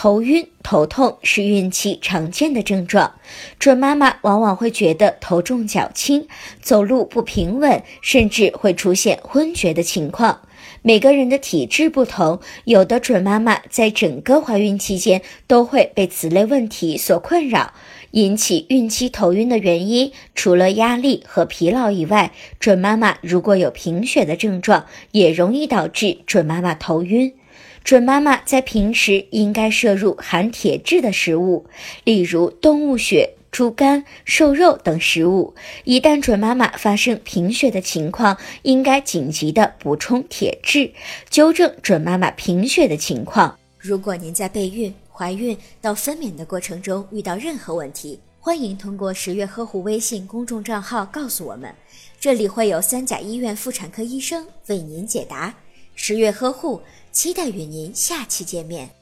头晕、头痛是孕期常见的症状，准妈妈往往会觉得头重脚轻，走路不平稳，甚至会出现昏厥的情况。每个人的体质不同，有的准妈妈在整个怀孕期间都会被此类问题所困扰。引起孕期头晕的原因，除了压力和疲劳以外，准妈妈如果有贫血的症状，也容易导致准妈妈头晕。准妈妈在平时应该摄入含铁质的食物，例如动物血。猪肝、瘦肉等食物，一旦准妈妈发生贫血的情况，应该紧急的补充铁质，纠正准妈妈贫血的情况。如果您在备孕、怀孕到分娩的过程中遇到任何问题，欢迎通过十月呵护微信公众账号告诉我们，这里会有三甲医院妇产科医生为您解答。十月呵护，期待与您下期见面。